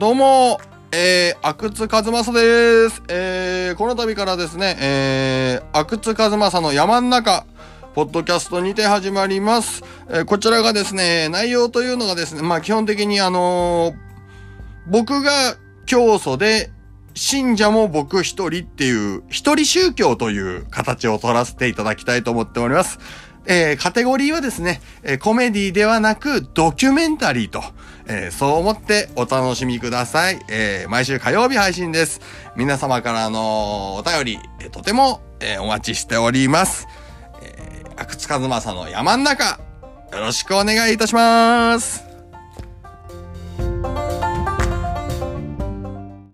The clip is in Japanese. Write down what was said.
どうも、えー、阿久津和正です。えー、この度からですね、えー、阿久津和正の山ん中、ポッドキャストにて始まります。えーこちらがですね、内容というのがですね、まあ基本的にあのー僕が教祖で、信者も僕一人っていう、一人宗教という形を取らせていただきたいと思っております。えーカテゴリーはですね、えーコメディではなくドキュメンタリーと、えーそう思ってお楽しみください。え毎週火曜日配信です。皆様からのお便り、えとても、えお待ちしております。えー、阿久津和正の山ん中、よろしくお願いいたします。